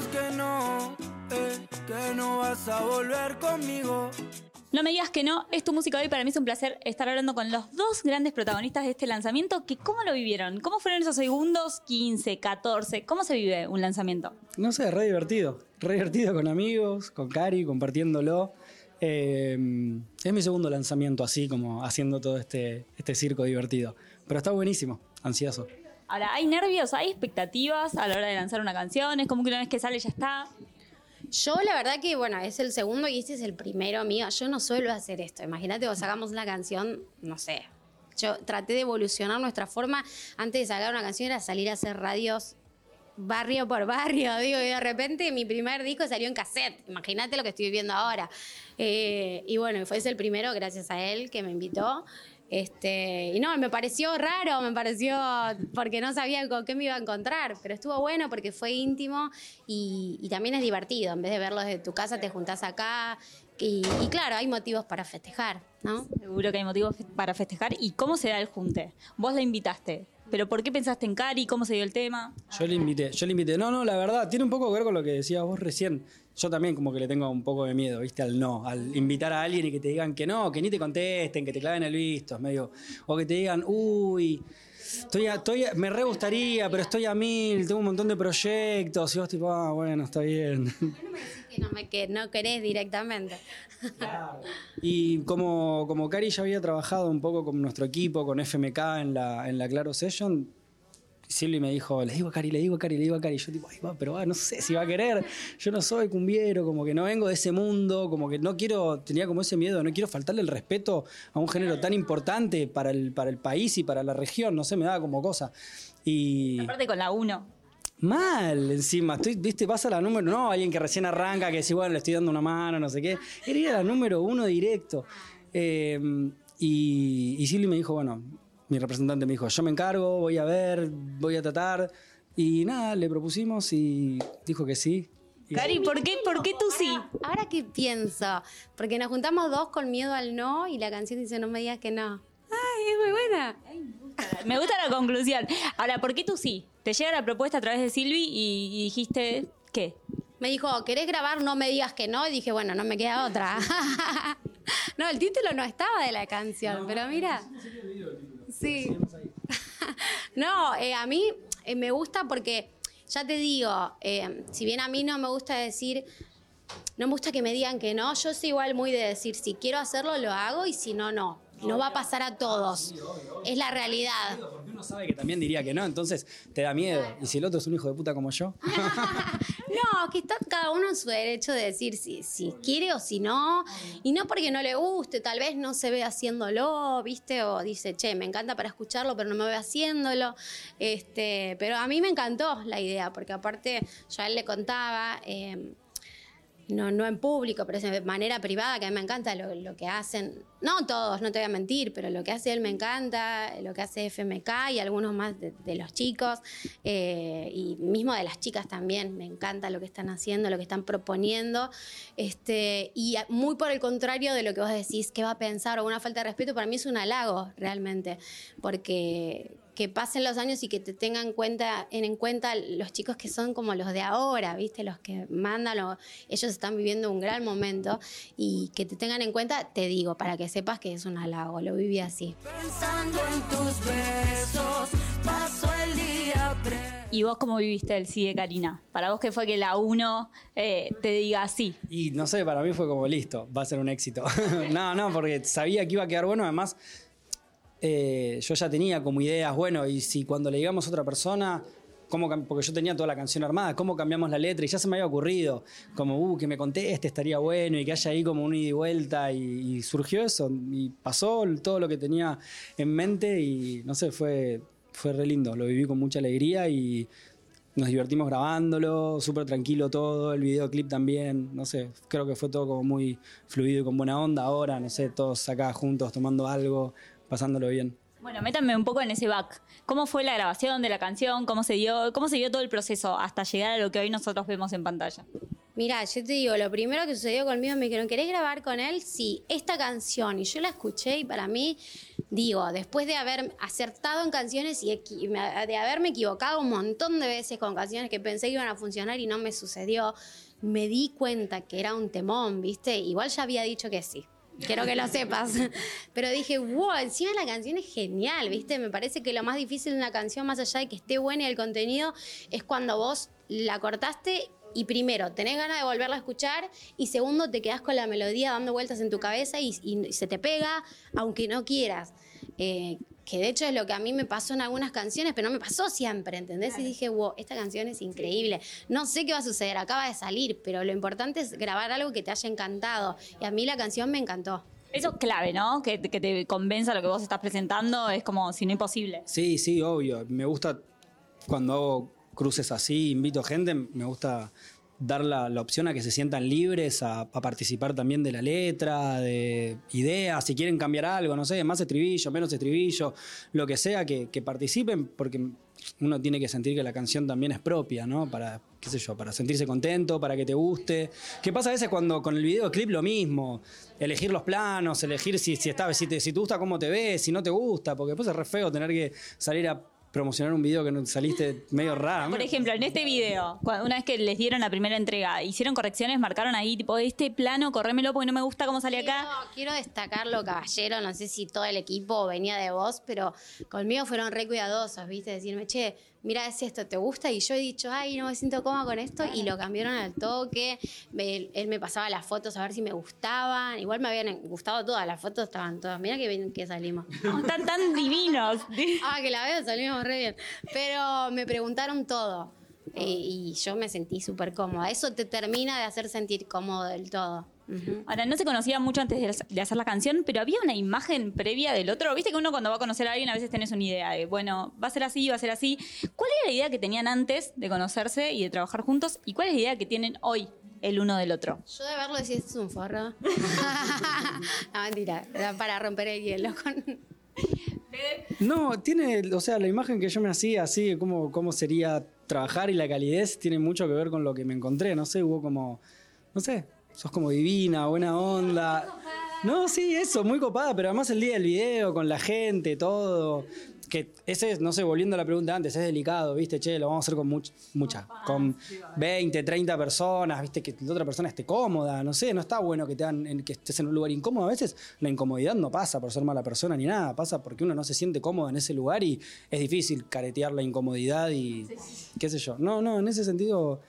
digas que no, eh, que no vas a volver conmigo. No me digas que no, es tu música hoy. Para mí es un placer estar hablando con los dos grandes protagonistas de este lanzamiento. Que ¿Cómo lo vivieron? ¿Cómo fueron esos segundos? 15, 14. ¿Cómo se vive un lanzamiento? No sé, re divertido. Re divertido con amigos, con Cari, compartiéndolo. Eh, es mi segundo lanzamiento así, como haciendo todo este, este circo divertido. Pero está buenísimo, ansioso. Ahora, ¿hay nervios? ¿Hay expectativas a la hora de lanzar una canción? ¿Es como que una vez que sale ya está? Yo la verdad que, bueno, es el segundo y este es el primero mío. Yo no suelo hacer esto. Imagínate, vos sacamos una canción, no sé. Yo traté de evolucionar nuestra forma. Antes de sacar una canción era salir a hacer radios barrio por barrio, digo, y de repente mi primer disco salió en cassette. Imagínate lo que estoy viviendo ahora. Eh, y bueno, fue ese el primero, gracias a él, que me invitó. Este, y no, me pareció raro, me pareció porque no sabía con qué me iba a encontrar, pero estuvo bueno porque fue íntimo y, y también es divertido. En vez de verlo desde tu casa, te juntás acá y, y claro, hay motivos para festejar, ¿no? Seguro que hay motivos para festejar. ¿Y cómo se da el junte? Vos la invitaste. ¿Pero por qué pensaste en Cari? ¿Cómo se dio el tema? Yo le invité, yo le invité. No, no, la verdad, tiene un poco que ver con lo que decías vos recién. Yo también como que le tengo un poco de miedo, ¿viste? Al no, al invitar a alguien y que te digan que no, que ni te contesten, que te claven el visto, es medio. O que te digan, uy, estoy a- estoy a- me re gustaría, pero estoy a mil, tengo un montón de proyectos. Y vos tipo, ah, bueno, está bien. Que no, me, que no querés directamente. Y como, como Cari ya había trabajado un poco con nuestro equipo, con FMK en la, en la Claro Session, Silvi me dijo, le digo a Cari, le digo a Cari, le digo a Cari. Yo tipo, ay, va, pero va, no sé si va a querer. Yo no soy cumbiero, como que no vengo de ese mundo, como que no quiero, tenía como ese miedo, no quiero faltarle el respeto a un género tan importante para el, para el país y para la región, no sé, me daba como cosa. Y Aparte con la 1. mal encima, estoy, viste, pasa la número, no, alguien que recién arranca, que dice, bueno, le estoy dando una mano, no sé qué. Era ir a la número uno directo. Eh, y, y Silvi me dijo, bueno, mi representante me dijo, yo me encargo, voy a ver, voy a tratar. Y nada, le propusimos y dijo que sí. Y- Cari, ¿por qué, ¿por qué tú sí? Ahora que pienso, porque nos juntamos dos con miedo al no y la canción dice no me digas que no. Ay, es muy buena. Me gusta la conclusión. Ahora, ¿por qué tú sí? Te llega la propuesta a través de Silvi y, y dijiste, ¿qué? Me dijo, ¿querés grabar? No me digas que no. Y dije, bueno, no me queda otra. no, el título no estaba de la canción, pero mira. Sí. no, eh, a mí eh, me gusta porque, ya te digo, eh, si bien a mí no me gusta decir, no me gusta que me digan que no, yo soy igual muy de decir, si quiero hacerlo, lo hago y si no, no. No va a pasar a todos. Es la realidad. Porque uno sabe que también diría que no, entonces te da miedo. Y si el otro es un hijo de puta como yo, No, que está cada uno en su derecho de decir si, si quiere o si no. Y no porque no le guste, tal vez no se ve haciéndolo, ¿viste? O dice, che, me encanta para escucharlo, pero no me veo haciéndolo. Este, pero a mí me encantó la idea, porque aparte yo a él le contaba. eh, no, no en público, pero de manera privada, que a mí me encanta lo, lo que hacen. No todos, no te voy a mentir, pero lo que hace él me encanta, lo que hace FMK y algunos más de, los chicos, eh, y mismo de las chicas también, me encanta lo que están haciendo, lo que están proponiendo. Este, y muy por el contrario de lo que vos decís, que va a pensar o una falta de respeto, para mí es un halago realmente, porque que pasen los años y que te tengan en cuenta, en, en cuenta los chicos que son como los de ahora, ¿viste? Los que mandan, o, ellos están viviendo un gran momento y que te tengan en cuenta, te digo, para que sepas que es un halago, lo viví así. Pensando en tus besos, paso el día pre. ¿Y vos cómo viviste el sí de Karina? Para vos, ¿qué fue que la 1 te diga sí? Y no sé, para mí fue como listo, va a ser un éxito. no, no, porque sabía que iba a quedar bueno. Además, eh, yo ya tenía como ideas, bueno, y si cuando le digamos a otra persona, ¿cómo porque yo tenía toda la canción armada, ¿cómo cambiamos la letra? Y ya se me había ocurrido, como, uh, que me conteste, estaría bueno, y que haya ahí como un ida y vuelta, y, y surgió eso, y pasó todo lo que tenía en mente, y no sé, fue, fue re lindo, lo viví con mucha alegría y nos divertimos grabándolo, súper tranquilo todo, el videoclip también, no sé, creo que fue todo como muy fluido y con buena onda ahora, no sé, todos acá juntos tomando algo, pasándolo bien. Bueno, métanme un poco en ese back. ¿Cómo fue la grabación de la canción? ¿Cómo se dio, cómo se dio todo el proceso hasta llegar a lo que hoy nosotros vemos en pantalla? Mira, yo te digo, lo primero que sucedió conmigo me dijeron, ¿querés grabar con él? Sí, esta canción. Y yo la escuché y para mí digo, después de haber acertado en canciones y de haberme equivocado un montón de veces con canciones que pensé que iban a funcionar y no me sucedió, me di cuenta que era un temón, ¿viste? Igual ya había dicho que sí. Quiero que lo sepas. Pero dije, wow, encima la canción es genial, ¿viste? Me parece que lo más difícil de una canción, más allá de que esté buena y el contenido, es cuando vos la cortaste y primero, tenés ganas de volverla a escuchar y segundo, te quedás con la melodía dando vueltas en tu cabeza y, se te pega, aunque no quieras. Eh, que de hecho es lo que a mí me pasó en algunas canciones, pero no me pasó siempre, ¿entendés? Y dije, wow, esta canción es increíble. No sé qué va a suceder, acaba de salir, pero lo importante es grabar algo que te haya encantado. Y a mí la canción me encantó. Eso es clave, ¿no? Que, que te convenza lo que vos estás presentando es como si no imposible. Sí, sí, obvio. Me gusta cuando hago cruces así, invito gente, me gusta dar la, opción a que se sientan libres a, participar también de la letra, de ideas, si quieren cambiar algo, no sé, más estribillo, menos estribillo, lo que sea, que, que participen, porque uno tiene que sentir que la canción también es propia, ¿no? Para, qué sé yo, para sentirse contento, para que te guste. ¿Qué pasa a veces cuando con el videoclip lo mismo? Elegir los planos, elegir si, si, está, si, te, si te gusta cómo te ves, si no te gusta, porque después es re feo tener que salir a promocionar un video que no saliste medio raro. Por ejemplo, en este video, una vez que les dieron la primera entrega, hicieron correcciones, marcaron ahí, tipo, este plano, corrémelo porque no me gusta cómo sale acá. Quiero, quiero destacarlo, caballero. No sé si todo el equipo venía de vos, pero conmigo fueron re cuidadosos, ¿viste? Decirme, che, mira, es esto, ¿te gusta? Y yo he dicho, ay, no me siento cómoda con esto. Y lo cambiaron al toque. Él, él me pasaba las fotos a ver si me gustaban. Igual me habían gustado todas, las fotos estaban todas. Mira qué bien que salimos. Están tan divinos. Ah, que la veo, salimos re bien. Pero me preguntaron todo. Eh, y yo me sentí súper cómoda. Eso te termina de hacer sentir cómodo del todo. Ahora, no se conocía mucho antes de, de hacer la canción, pero había una imagen previa del otro. Viste que uno cuando va a conocer a alguien a veces tenés una idea de, bueno, va a ser así, va a ser así. ¿Cuál era la idea que tenían antes de conocerse y de trabajar juntos? ¿Y cuál es la idea que tienen hoy el uno del otro? Yo de verlo decía, esto es un forro. no, mentira, era para romper el hielo. con- No, tiene, o sea, la imagen que yo me hacía así, de cómo, cómo sería trabajar y la calidez, tiene mucho que ver con lo que me encontré, no sé, hubo como, no sé, sos como divina, buena onda. No, sí, eso, muy copada, pero además el día del video, con la gente, todo. Que ese es, no sé, volviendo a la pregunta antes, es delicado, ¿viste? Che, lo vamos a hacer con much- mucha, con 20, 30 personas, ¿viste? Que la otra persona esté cómoda, no sé, no está bueno que, te en- que estés en un lugar incómodo. A veces la incomodidad no pasa por ser mala persona ni nada, pasa porque uno no se siente cómodo en ese lugar y es difícil caretear la incomodidad y qué sé yo. No, no, en ese sentido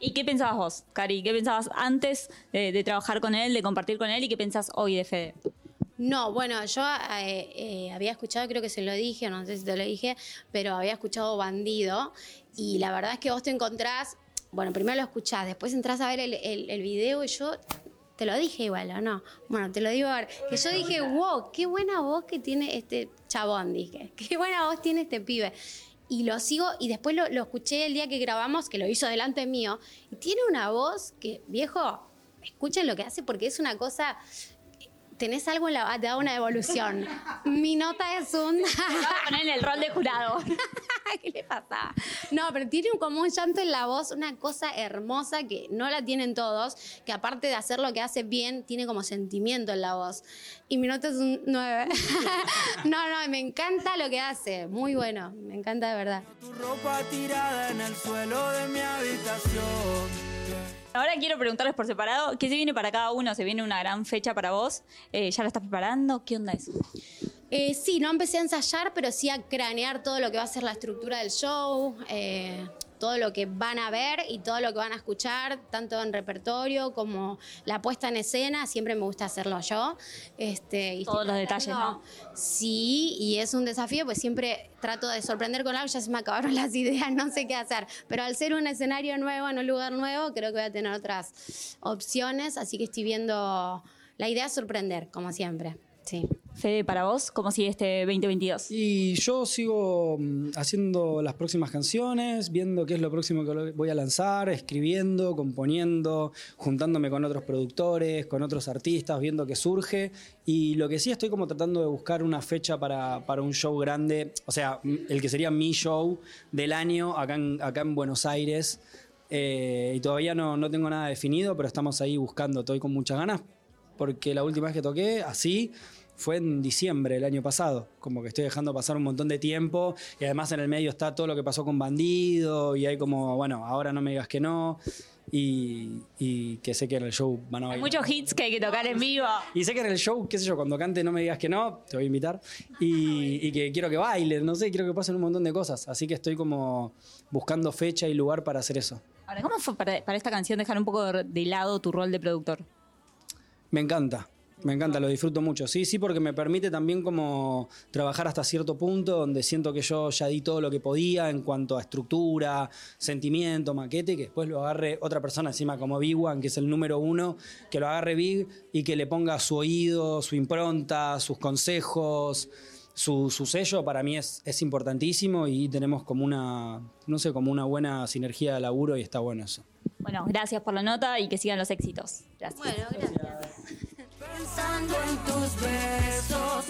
¿Y qué pensabas vos, Cari? ¿Qué pensabas antes de, trabajar con él, de compartir con él? ¿Y qué pensás hoy de Fede? No, bueno, yo eh, eh, había escuchado, creo que se lo dije, no sé si te lo dije, pero había escuchado Bandido y la verdad es que vos te encontrás, bueno, primero lo escuchás, después entras a ver el video y yo te lo dije igual, ¿o no? Bueno, te lo digo ahora, que yo dije, wow, qué buena voz que tiene este chabón, dije, qué buena voz tiene este pibe. Y lo sigo, y después lo, escuché el día que grabamos, que lo hizo delante mío, y tiene una voz que, viejo, escuchen lo que hace porque es una cosa tenés algo en la te da una evolución. Mi nota es un Te vas a poner en el rol de jurado. ¿Qué le pasa? No, pero tiene un- como un llanto en la voz, una cosa hermosa que no la tienen todos, que aparte de hacer lo que hace bien, tiene como sentimiento en la voz. Y mi nota es un 9. no, no, me encanta lo que hace, muy bueno, me encanta de verdad. Tu ropa tirada en el suelo de mi habitación. Ahora quiero preguntarles por separado, ¿qué se viene para cada uno? ¿Se viene una gran fecha para vos? Eh, ¿Ya la estás preparando? ¿Qué onda eso? Eh, sí, no empecé a ensayar, pero sí a cranear todo lo que va a ser la estructura del show, eh, todo lo que van a ver y todo lo que van a escuchar, tanto en repertorio como la puesta en escena. Siempre me gusta hacerlo yo. Este, y Todos los detalles, tratando- Sí, y es un desafío, pues siempre trato de sorprender con algo, ya se me acabaron las ideas, no sé qué hacer. Pero al ser un escenario nuevo, en un lugar nuevo, creo que voy a tener otras opciones, así que estoy viendo... La idea es sorprender, como siempre. Sí. Fede, para vos, ¿cómo sigue este 2022? Y yo sigo mm, haciendo las próximas canciones, viendo qué es lo próximo que voy a lanzar, escribiendo, componiendo, juntándome con otros productores, con otros artistas, viendo qué surge. Y lo que sí estoy como tratando de buscar una fecha para, para un show grande, o sea, m- el que sería mi show del año acá en, acá en Buenos Aires. Eh, y todavía no, no tengo nada definido, pero estamos ahí buscando, estoy con muchas ganas, porque la última vez que toqué así fue en diciembre del año pasado. Como que estoy dejando pasar un montón de tiempo y además en el medio está todo lo que pasó con Bandido y hay como, bueno, ahora no me digas que no. Y, y que sé que en el show van a Hay bailar. muchos hits que hay que tocar en vivo. Y sé que en el show, qué sé yo, cuando cante no me digas que no, te voy a invitar. Y, y que quiero que bailen, no sé, quiero que pasen un montón de cosas. Así que estoy como buscando fecha y lugar para hacer eso. Ahora, ¿cómo fue para, para esta canción dejar un poco de lado tu rol de productor? Me encanta, me encanta, lo disfruto mucho. Sí, sí, porque me permite también como trabajar hasta cierto punto donde siento que yo ya di todo lo que podía en cuanto a estructura, sentimiento, maquete, y que después lo agarre otra persona encima como Big One, que es el número uno, que lo agarre Big y que le ponga su oído, su impronta, sus consejos. Su, su sello para mí es, es importantísimo y tenemos como una, no sé, como una buena sinergia de laburo y está bueno eso. Bueno, gracias por la nota y que sigan los éxitos. Gracias. Bueno, gracias. Pensando en tus besos,